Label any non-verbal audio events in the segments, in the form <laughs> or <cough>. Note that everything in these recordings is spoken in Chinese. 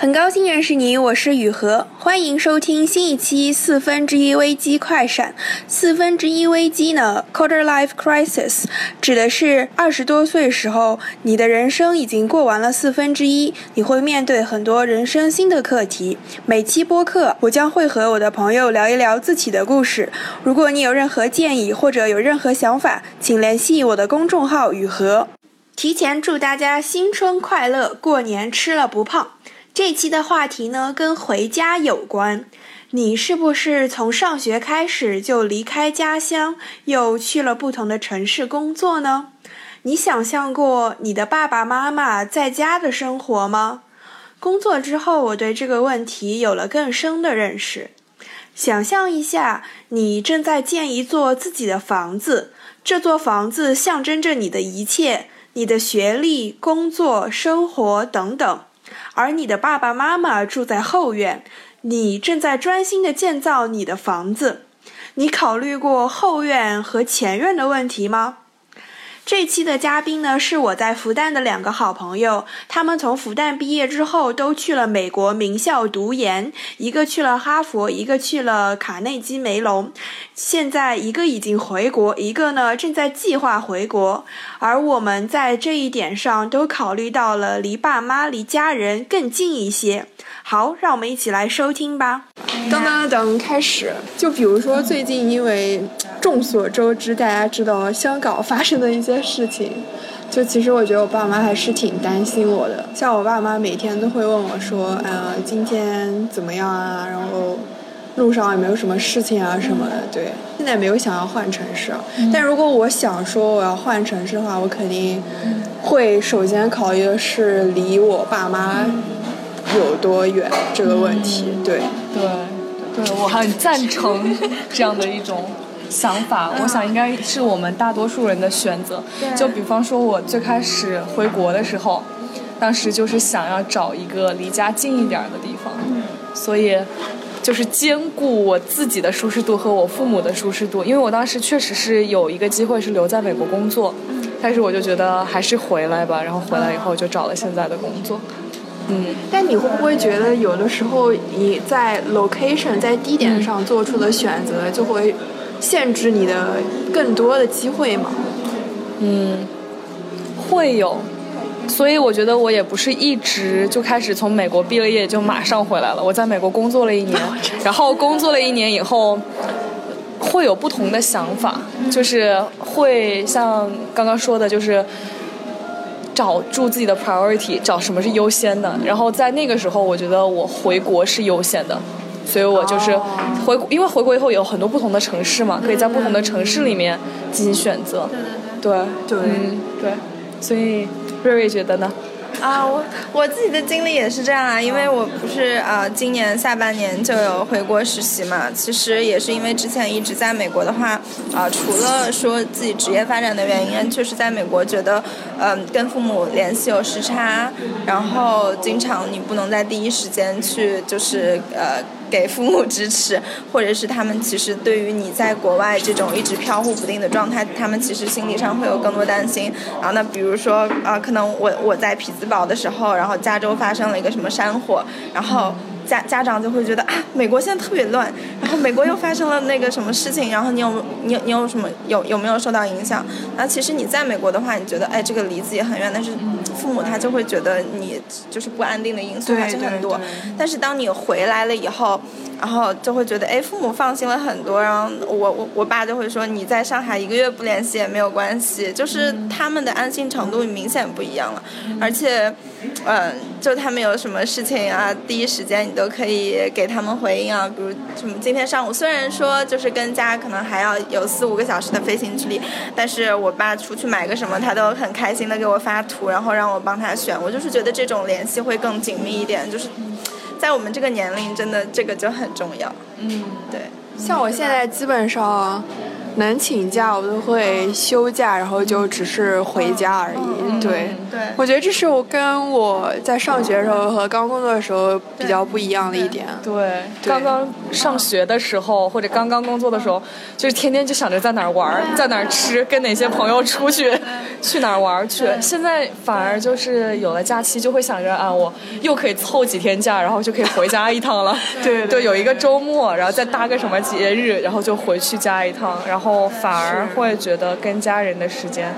很高兴认识你，我是雨禾，欢迎收听新一期四分之一危机快闪。四分之一危机呢，quarter life crisis，指的是二十多岁时候，你的人生已经过完了四分之一，你会面对很多人生新的课题。每期播客，我将会和我的朋友聊一聊自己的故事。如果你有任何建议或者有任何想法，请联系我的公众号雨禾。提前祝大家新春快乐，过年吃了不胖。这期的话题呢，跟回家有关。你是不是从上学开始就离开家乡，又去了不同的城市工作呢？你想象过你的爸爸妈妈在家的生活吗？工作之后，我对这个问题有了更深的认识。想象一下，你正在建一座自己的房子，这座房子象征着你的一切，你的学历、工作、生活等等。而你的爸爸妈妈住在后院，你正在专心的建造你的房子。你考虑过后院和前院的问题吗？这期的嘉宾呢，是我在复旦的两个好朋友。他们从复旦毕业之后，都去了美国名校读研，一个去了哈佛，一个去了卡内基梅隆。现在一个已经回国，一个呢正在计划回国。而我们在这一点上都考虑到了离爸妈、离家人更近一些。好，让我们一起来收听吧。噔噔噔，开始。就比如说最近，因为众所周知，大家知道香港发生的一些事情，就其实我觉得我爸妈还是挺担心我的。像我爸妈每天都会问我说：“呃，今天怎么样啊？然后路上有没有什么事情啊什么的。”对，现在没有想要换城市，但如果我想说我要换城市的话，我肯定会首先考虑的是离我爸妈有多远这个问题。对。对，对我很赞成这样的一种想法。我想应该是我们大多数人的选择。就比方说，我最开始回国的时候，当时就是想要找一个离家近一点的地方，所以就是兼顾我自己的舒适度和我父母的舒适度。因为我当时确实是有一个机会是留在美国工作，但是我就觉得还是回来吧。然后回来以后就找了现在的工作。嗯，但你会不会觉得有的时候你在 location 在地点上做出的选择就会限制你的更多的机会吗？嗯，会有，所以我觉得我也不是一直就开始从美国毕了业就马上回来了。我在美国工作了一年，<laughs> 然后工作了一年以后会有不同的想法，就是会像刚刚说的，就是。找住自己的 priority，找什么是优先的。然后在那个时候，我觉得我回国是优先的，所以我就是回，因为回国以后有很多不同的城市嘛，可以在不同的城市里面进行选择。对对对，嗯对，所以瑞瑞觉得呢？啊，我我自己的经历也是这样啊，因为我不是呃今年下半年就有回国实习嘛，其实也是因为之前一直在美国的话，啊除了说自己职业发展的原因，确实在美国觉得，嗯跟父母联系有时差，然后经常你不能在第一时间去就是呃。给父母支持，或者是他们其实对于你在国外这种一直飘忽不定的状态，他们其实心理上会有更多担心。然后呢，比如说啊，可能我我在匹兹堡的时候，然后加州发生了一个什么山火，然后。家家长就会觉得啊，美国现在特别乱，然后美国又发生了那个什么事情，然后你有你你有什么有有没有受到影响？然后其实你在美国的话，你觉得哎这个离自己很远，但是父母他就会觉得你就是不安定的因素还是很多。但是当你回来了以后，然后就会觉得哎父母放心了很多。然后我我我爸就会说你在上海一个月不联系也没有关系，就是他们的安心程度明显不一样了，而且。嗯，就他们有什么事情啊，第一时间你都可以给他们回应啊。比如什么今天上午，虽然说就是跟家可能还要有四五个小时的飞行距离，但是我爸出去买个什么，他都很开心的给我发图，然后让我帮他选。我就是觉得这种联系会更紧密一点，就是在我们这个年龄，真的这个就很重要。嗯，对。像我现在基本上。能请假我都会休假，然后就只是回家而已。对，对我觉得这是我跟我在上学的时候和刚工作的时候比较不一样的一点。对，刚刚上学的时候或者刚刚工作的时候，就是天天就想着在哪儿玩，在哪儿吃，跟哪些朋友出去，去哪儿玩儿去。现在反而就是有了假期，就会想着啊，我又可以凑几天假，然后就可以回家一趟了。<laughs> 对对，有一个周末，然后再搭个什么节日，然后就回去家一趟，然后反而会觉得跟家人的时间，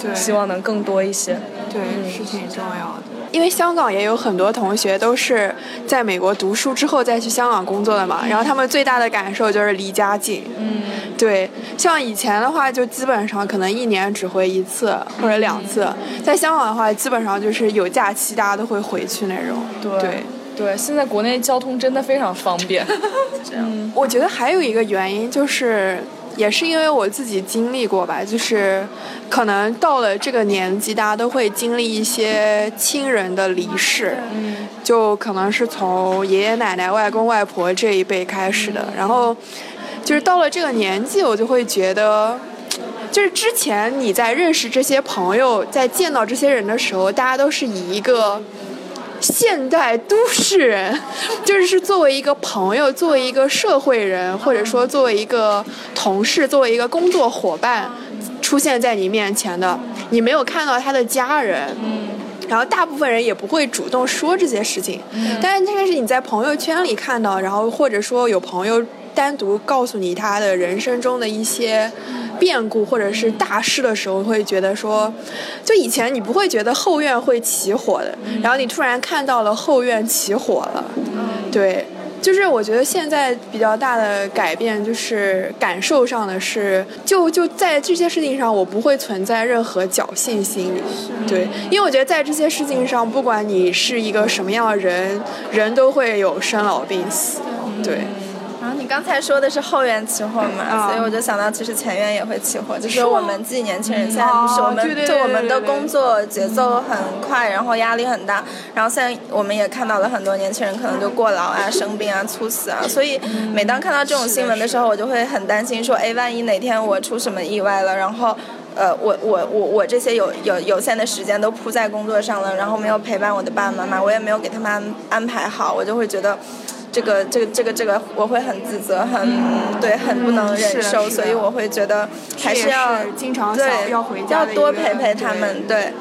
对，希望能更多一些。对，是挺重要的。因为香港也有很多同学都是在美国读书之后再去香港工作的嘛，然后他们最大的感受就是离家近。嗯，对，像以前的话，就基本上可能一年只回一次或者两次，在香港的话，基本上就是有假期大家都会回去那种。对对，对，现在国内交通真的非常方便。<laughs> <laughs> 这样。我觉得还有一个原因就是。也是因为我自己经历过吧，就是可能到了这个年纪，大家都会经历一些亲人的离世，嗯，就可能是从爷爷奶奶、外公外婆这一辈开始的。然后，就是到了这个年纪，我就会觉得，就是之前你在认识这些朋友，在见到这些人的时候，大家都是以一个。现代都市人，就是作为一个朋友，作为一个社会人，或者说作为一个同事，作为一个工作伙伴，出现在你面前的。你没有看到他的家人，嗯，然后大部分人也不会主动说这些事情。嗯但是这个是你在朋友圈里看到，然后或者说有朋友单独告诉你他的人生中的一些。变故或者是大事的时候，会觉得说，就以前你不会觉得后院会起火的，然后你突然看到了后院起火了，对，就是我觉得现在比较大的改变就是感受上的是，就就在这些事情上，我不会存在任何侥幸心理，对，因为我觉得在这些事情上，不管你是一个什么样的人，人都会有生老病死，对。你刚才说的是后院起火嘛，啊。所以我就想到其实前院也会起火，就是我们自己年轻人现在不是哦我们就我们的工作节奏很快，然后压力很大，然后现在我们也看到了很多年轻人可能就过劳啊、生病啊、猝死啊，所以每当看到这种新闻的时候，我就会很担心说，哎，万一哪天我出什么意外了，然后。呃，我我我我这些有有有限的时间都扑在工作上了，然后没有陪伴我的爸爸妈妈，我也没有给他们安安排好，我就会觉得，这个这个这个这个我会很自责，很对，很不能忍受，所以我会觉得还是要是经常要回家要多陪陪他们，对。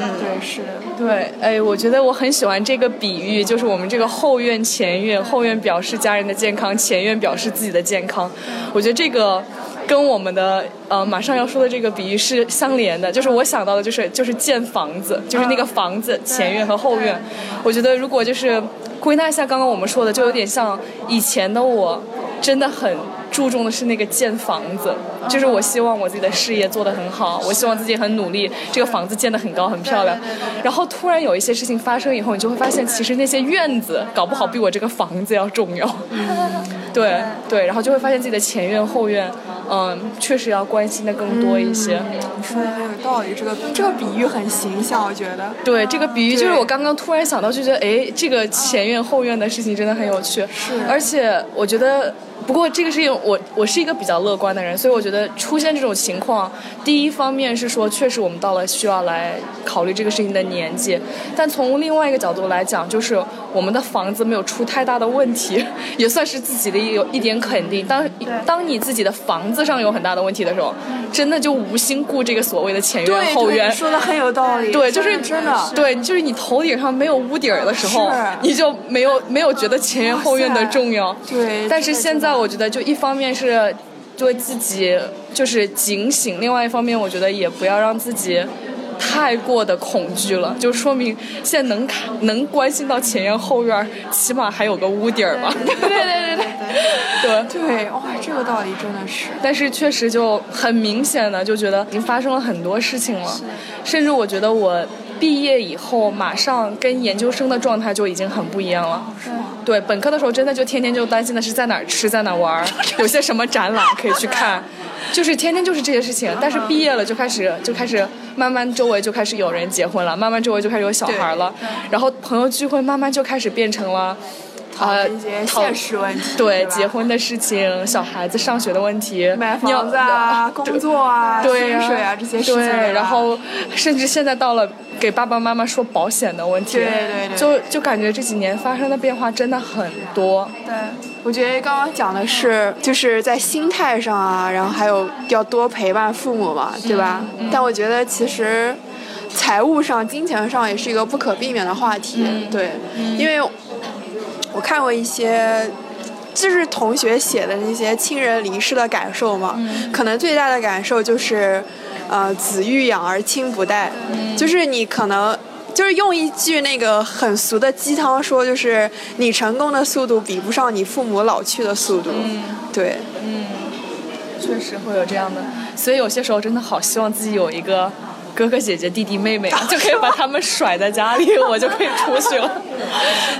嗯，对，是的。对，哎，我觉得我很喜欢这个比喻，就是我们这个后院、前院，后院表示家人的健康，前院表示自己的健康。我觉得这个跟我们的呃马上要说的这个比喻是相连的，就是我想到的就是就是建房子，就是那个房子前院和后院。我觉得如果就是归纳一下刚刚我们说的，就有点像以前的我，真的很。注重的是那个建房子，就是我希望我自己的事业做得很好，我希望自己很努力，这个房子建得很高很漂亮。然后突然有一些事情发生以后，你就会发现，其实那些院子搞不好比我这个房子要重要。对对，然后就会发现自己的前院后院，嗯，确实要关心的更多一些。你说的很有道理，这个这个比喻很形象，我觉得。对，这个比喻就是我刚刚突然想到，就觉得哎，这个前院后院的事情真的很有趣。是。而且我觉得。不过这个事情，我我是一个比较乐观的人，所以我觉得出现这种情况，第一方面是说，确实我们到了需要来考虑这个事情的年纪，但从另外一个角度来讲，就是我们的房子没有出太大的问题，<laughs> 也算是自己的有一点肯定。当当你自己的房子上有很大的问题的时候，真的就无心顾这个所谓的前院后院。说的很有道理。对，就是真的。对，就是你头顶上没有屋顶的时候，你就没有没有觉得前院后院的重要。对。但是现在。我觉得就一方面是对自己就是警醒，另外一方面我觉得也不要让自己太过的恐惧了，就说明现在能看能关心到前院后院，起码还有个屋顶吧。对对对对对 <laughs> 对哇，这个道理真的是。但是确实就很明显的就觉得已经发生了很多事情了，甚至我觉得我。毕业以后，马上跟研究生的状态就已经很不一样了。是吗？对，本科的时候真的就天天就担心的是在哪儿吃，在哪儿玩，<laughs> 有些什么展览可以去看，就是天天就是这些事情。但是毕业了就开始就开始慢慢周围就开始有人结婚了，慢慢周围就开始有小孩了，然后朋友聚会慢慢就开始变成了。讨论一些现实问题，对结婚的事情、小孩子上学的问题、买房子啊、工作啊、对薪水啊这些事情，对，然后甚至现在到了给爸爸妈妈说保险的问题，对对对。就就感觉这几年发生的变化真的很多。对，我觉得刚刚讲的是，就是在心态上啊，然后还有要多陪伴父母嘛，对吧？但我觉得其实财务上、金钱上也是一个不可避免的话题，对，因为我看过一些。就是同学写的那些亲人离世的感受嘛，可能最大的感受就是，呃，子欲养而亲不待，就是你可能就是用一句那个很俗的鸡汤说，就是你成功的速度比不上你父母老去的速度。对，嗯。确实会有这样的，所以有些时候真的好希望自己有一个哥哥姐姐、弟弟妹妹啊，就可以把他们甩在家里，<laughs> 我就可以出去了。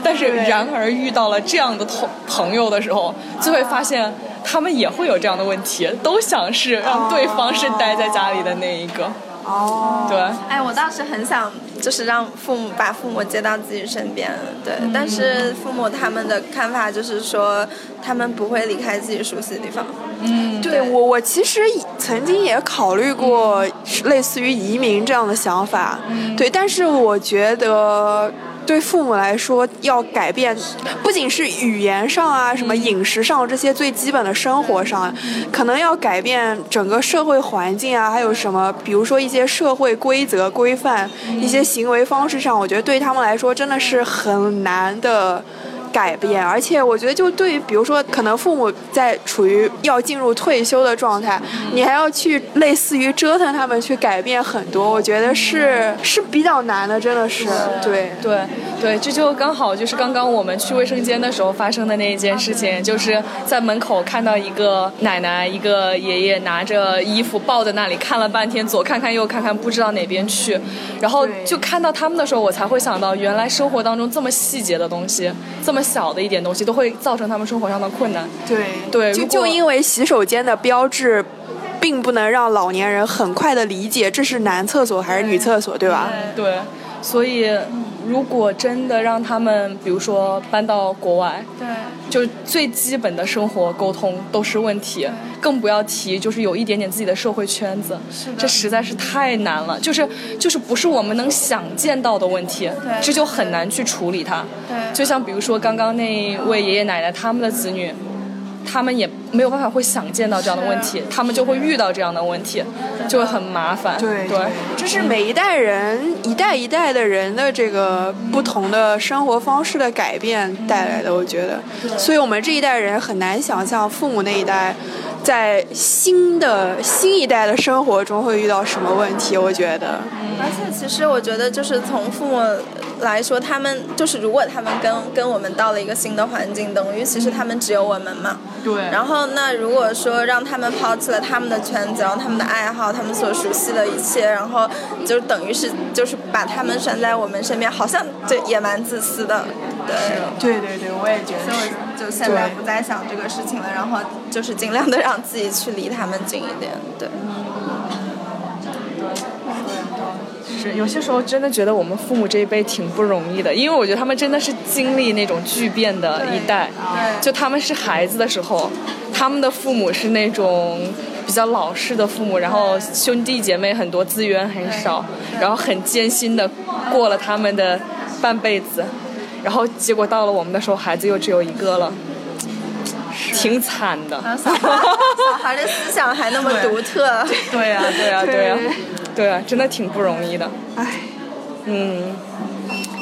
但是，然而遇到了这样的同朋友的时候，就会发现他们也会有这样的问题，都想是让对方是待在家里的那一个。哦，对，哎，我当时很想就是让父母把父母接到自己身边，对，但是父母他们的看法就是说，他们不会离开自己熟悉的地方。嗯，对我，我其实曾经也考虑过类似于移民这样的想法，嗯。对，但是我觉得对父母来说，要改变不仅是语言上啊，什么饮食上这些最基本的生活上，可能要改变整个社会环境啊，还有什么，比如说一些社会规则规范、一些行为方式上，我觉得对他们来说真的是很难的。改变，而且我觉得，就对于比如说，可能父母在处于要进入退休的状态，你还要去类似于折腾他们去改变很多，我觉得是是比较难的，真的是对对。对，这就刚好就是刚刚我们去卫生间的时候发生的那一件事情，就是在门口看到一个奶奶、一个爷爷拿着衣服抱在那里看了半天，左看看右看看，不知道哪边去，然后就看到他们的时候，我才会想到，原来生活当中这么细节的东西，这么小的一点东西，都会造成他们生活上的困难。对对就就因为洗手间的标志。并不能让老年人很快的理解这是男厕所还是女厕所，对吧？对，所以如果真的让他们，比如说搬到国外，对，就最基本的生活沟通都是问题，更不要提就是有一点点自己的社会圈子，这实在是太难了，就是就是不是我们能想见到的问题，这就很难去处理它。对就像比如说刚刚那位爷爷奶奶他们的子女。他们也没有办法会想见到这样的问题，他们就会遇到这样的问题，就会很麻烦。对对，这是每一代人一代一代的人的这个不同的生活方式的改变带来的，我觉得。所以我们这一代人很难想象父母那一代在新的新一代的生活中会遇到什么问题，我觉得。而且其实我觉得，就是从父母来说，他们就是如果他们跟跟我们到了一个新的环境，等于其实他们只有我们嘛。对然后那如果说让他们抛弃了他们的圈子，然后他们的爱好，他们所熟悉的一切，然后就等于是就是把他们拴在我们身边，好像对也蛮自私的。对。对对对，我也觉所以我就现在不再想这个事情了，然后就是尽量的让自己去离他们近一点。对。是有些时候真的觉得我们父母这一辈挺不容易的，因为我觉得他们真的是经历那种巨变的一代。对就他们是孩子的时候，他们的父母是那种比较老式的父母，然后兄弟姐妹很多，资源很少，然后很艰辛的过了他们的半辈子，然后结果到了我们的时候，孩子又只有一个了，挺惨的。小孩小孩的思想还那么独特。<laughs> 对呀、对呀、对呀、对对呀、真的挺不容易的。唉，嗯，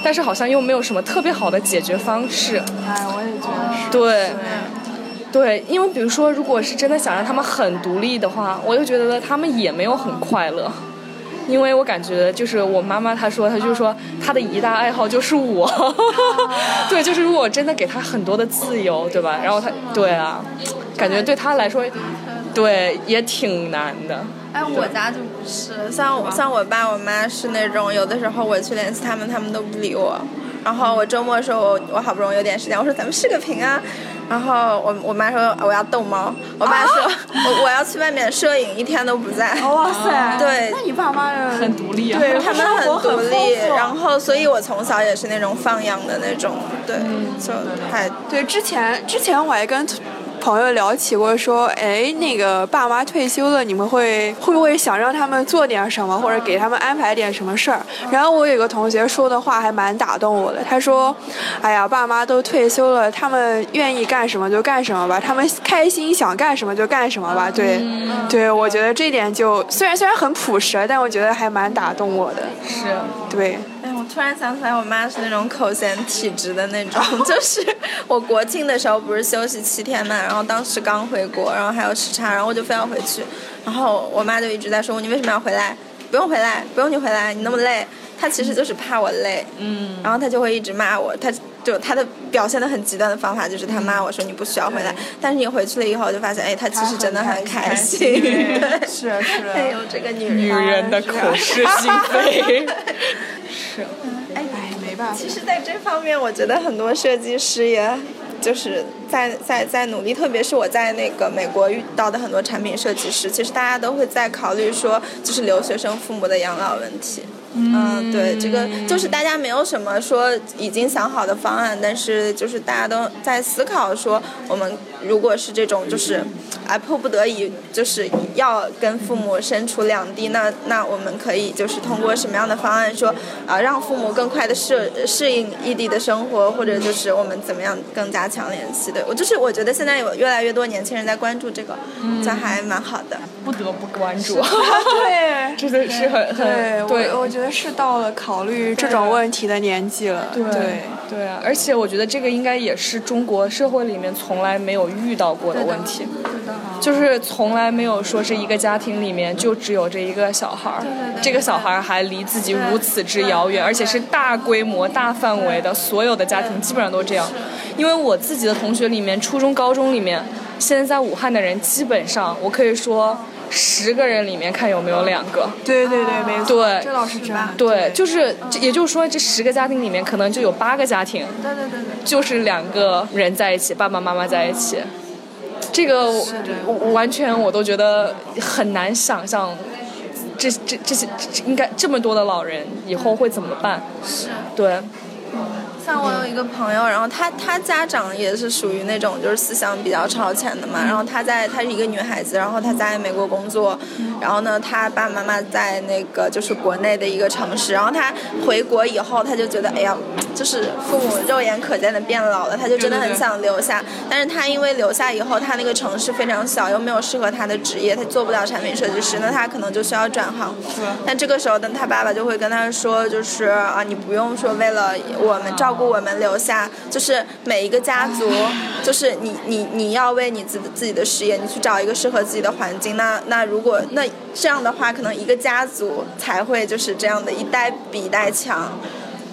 但是好像又没有什么特别好的解决方式。唉，我也觉得是。对，对，因为比如说，如果是真的想让他们很独立的话，我又觉得他们也没有很快乐。因为我感觉就是我妈妈她说，她就说她的一大爱好就是我，<laughs> 对，就是如果真的给她很多的自由，对吧？然后她，对啊，感觉对她来说，对也挺难的。哎，我家就不是，像我像我爸我妈是那种，有的时候我去联系他们，他们都不理我。然后我周末的时候，我我好不容易有点时间，我说咱们视个频啊。然后我我妈说我要逗猫，我爸说、我我要去外面摄影，一天都不在。哇塞，对。那你爸妈很独立啊。对他们很独立，然后所以我从小也是那种放养的那种，对，就还对，之前之前我还跟朋友聊起过，说，哎，那个爸妈退休了，你们会会不会想让他们做点什么，或者给他们安排点什么事儿？然后我有个同学说的话还蛮打动我的，他说，哎呀，爸妈都退休了，他们愿意干什么就干什么吧，他们开心想干什么就干什么吧。对，对，我觉得这点就虽然虽然很朴实，但我觉得还蛮打动我的。是，对，突然想起来，我妈是那种口嫌体直的那种，<laughs> 就是我国庆的时候不是休息七天嘛，然后当时刚回国，然后还有时差，然后我就非要回去，然后我妈就一直在说你为什么要回来？不用回来，不用你回来，你那么累。她其实就是怕我累，嗯，然后她就会一直骂我，她就他的表现的很极端的方法就是他骂我说你不需要回来，但是你回去了以后就发现，哎，他其实真的很开心，对，是是。哎呦，这个女人，女人的口是心非。是，<laughs> 哎，没办法。其实，在这方面，我觉得很多设计师也就是在在在努力，特别是我在那个美国遇到的很多产品设计师，其实大家都会在考虑说，就是留学生父母的养老问题。嗯，对，这个就是大家没有什么说已经想好的方案，但是就是大家都在思考说，我们如果是这种就是啊迫不得已就是要跟父母身处两地，那那我们可以就是通过什么样的方案说啊让父母更快的适适应异地的生活，或者就是我们怎么样更加强联系的。我就是我觉得现在有越来越多年轻人在关注这个，这还蛮好的。不得不关注。对，真 <laughs> 的是很，很对我我觉得是到了考虑这种问题的年纪了。对对对啊！而且我觉得这个应该也是中国社会里面从来没有遇到过的问题，就是从来没有说是一个家庭里面就只有这一个小孩儿，这个小孩儿还离自己如此之遥远，而且是大规模、大范围的，所有的家庭基本上都这样。因为我自己的同学里面，初中、高中里面，现在在武汉的人，基本上我可以说。十个人里面看有没有两个，对对对，没错，对这倒是真的。对，就是，也就是说，这十个家庭里面可能就有八个家庭，对对对对，就是两个人在一起，爸爸妈妈在一起，这个我完全我都觉得很难想象，这这这些应该这么多的老人以后会怎么办？是。对，像我有一个朋友，然后她她家长也是属于那种就是思想比较超前的嘛，然后她在她是一个女孩子，然后她在美国工作，然后呢，她爸爸妈妈在那个就是国内的一个城市，然后她回国以后，她就觉得哎呀，就是父母肉眼可见的变老了，他就真的很想留下，但是他因为留下以后，他那个城市非常小，又没有适合他的职业，他做不了产品设计师，那他可能就需要转行。但这个时候呢，他爸爸就会跟他说，就是啊，你不用说为了我们照顾我们留下，就是每一个家族，就是你你你要为你自自己的事业，你去找一个适合自己的环境。那那如果那这样的话，可能一个家族才会就是这样的一代比一代强。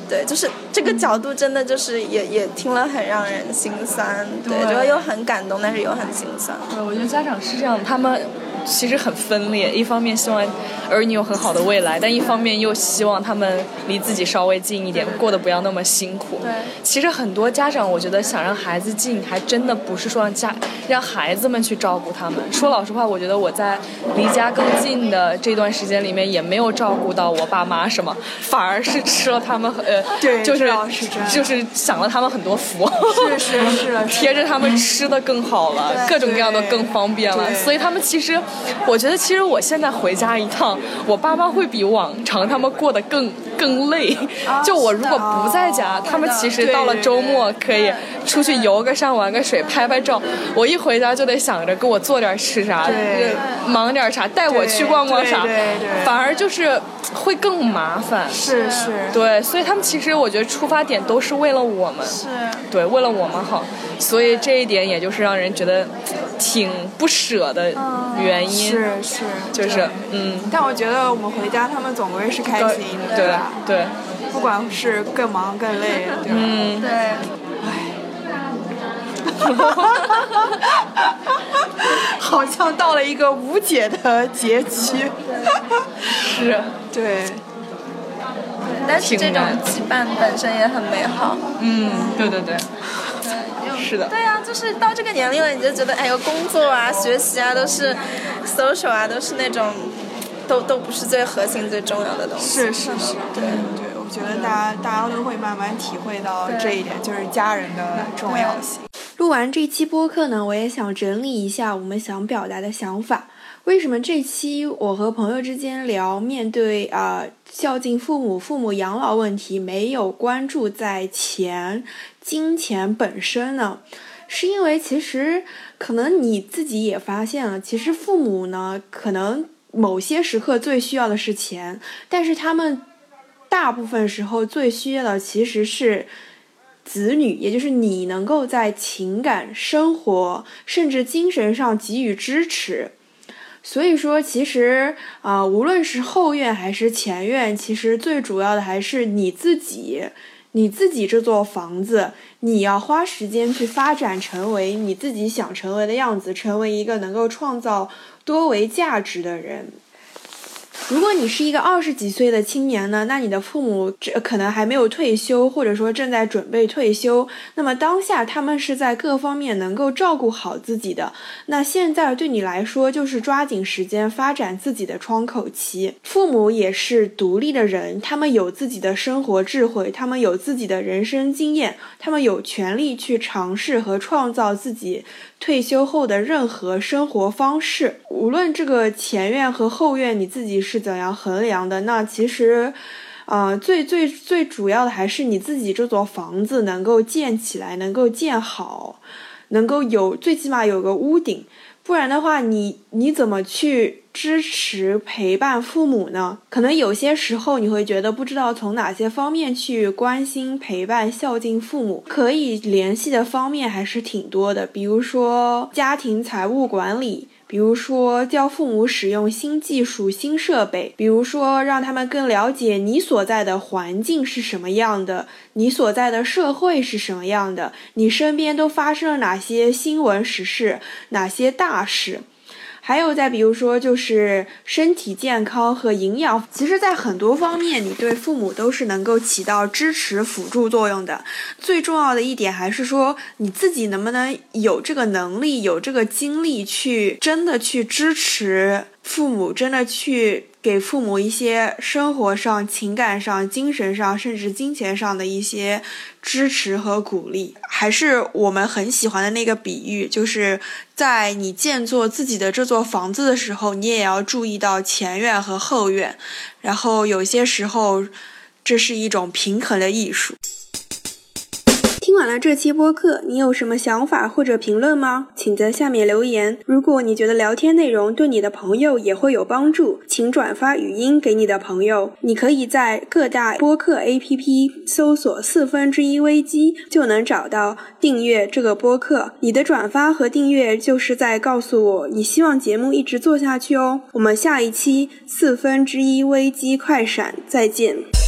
对，就是这个角度真的就是也也听了很让人心酸，对，对就又很感动，但是又很心酸。对，我觉得家长是这样，他们其实很分裂，一方面希望儿女有很好的未来，但一方面又希望他们离自己稍微近一点，过得不要那么辛苦。对其实很多家长，我觉得想让孩子近，还真的不是说让家让孩子们去照顾他们。说老实话，我觉得我在离家更近的这段时间里面，也没有照顾到我爸妈什么，<laughs> 反而是吃了他们呃，<laughs> 对就是是就是享了他们很多福。是是是 <laughs> 贴着他们吃的更好了，各种各样的更方便了，所以他们其实，我觉得其实我现在回家一趟，我爸妈会比往常他们过得更更累。<laughs> 就我如果不在家，他们其实到了周末可以出去游个山、玩个水、拍拍照。我一回家就得想着给我做点吃啥，对。忙点啥，带我去逛逛啥。反而就是会更麻烦。是是，对，所以他们其实我觉得出发点都是为了我们，是。对，为了我们好，所以这一点也就是让人觉得挺不舍的原因，是是，就是嗯，但我觉得我们回家，他们总归是开心的，对吧？对，不管是更忙更累，对吧？嗯，对，好像到了一个无解的结局。是，对，但是这种羁绊本身也很美好。嗯，对对对，又是的。对呀、就是到这个年龄了，你就觉得哎呦，工作啊、学习啊都是 social 啊，都是那种都都不是最核心、最重要的东西。是是是，对对，我觉得大家大家都会慢慢体会到这一点，就是家人的重要性。录完这期播客呢，我也想整理一下我们想表达的想法。为什么这期我和朋友之间聊面对啊、呃孝敬父母、父母养老问题，没有关注在钱、金钱本身呢？是因为其实可能你自己也发现了，其实父母呢，可能某些时刻最需要的是钱，但是他们大部分时候最需要的其实是子女，也就是你能够在情感、生活甚至精神上给予支持。所以说，其实啊、无论是后院还是前院，其实最主要的还是你自己。你自己这座房子，你要花时间去发展，成为你自己想成为的样子，成为一个能够创造多为价值的人。如果你是一个二十几岁的青年呢，那你的父母这可能还没有退休，或者说正在准备退休。那么当下他们是在各方面能够照顾好自己的。那现在对你来说，就是抓紧时间发展自己的窗口期。父母也是独立的人，他们有自己的生活智慧，他们有自己的人生经验，他们有权利去尝试和创造自己退休后的任何生活方式。无论这个前院和后院你自己是怎样衡量的，那其实。啊，最最最主要的还是你自己这座房子能够建起来，能够建好，能够有最起码有个屋顶，不然的话你，你怎么去支持陪伴父母呢？可能有些时候你会觉得不知道从哪些方面去关心、陪伴、孝敬父母，可以联系的方面还是挺多的，比如说家庭财务管理。比如说，教父母使用新技术、新设备；比如说，让他们更了解你所在的环境是什么样的，你所在的社会是什么样的，你身边都发生了哪些新闻时事，哪些大事。还有再比如说，就是身体健康和营养，其实，在很多方面，你对父母都是能够起到支持、辅助作用的。最重要的一点还是说，你自己能不能有这个能力、有这个精力去真的去支持父母，真的去给父母一些生活上、情感上、精神上，甚至金钱上的一些支持和鼓励。还是我们很喜欢的那个比喻，就是在你建造自己的这座房子的时候，你也要注意到前院和后院。然后有些时候，这是一种平衡的艺术。听完了这期播客，你有什么想法或者评论吗？请在下面留言。如果你觉得聊天内容对你的朋友也会有帮助，请转发语音给你的朋友。你可以在各大播客 APP 搜索“四分之一危机”，就能找到订阅这个播客。你的转发和订阅就是在告诉我你希望节目一直做下去哦。我们下一期四分之一危机快闪再见。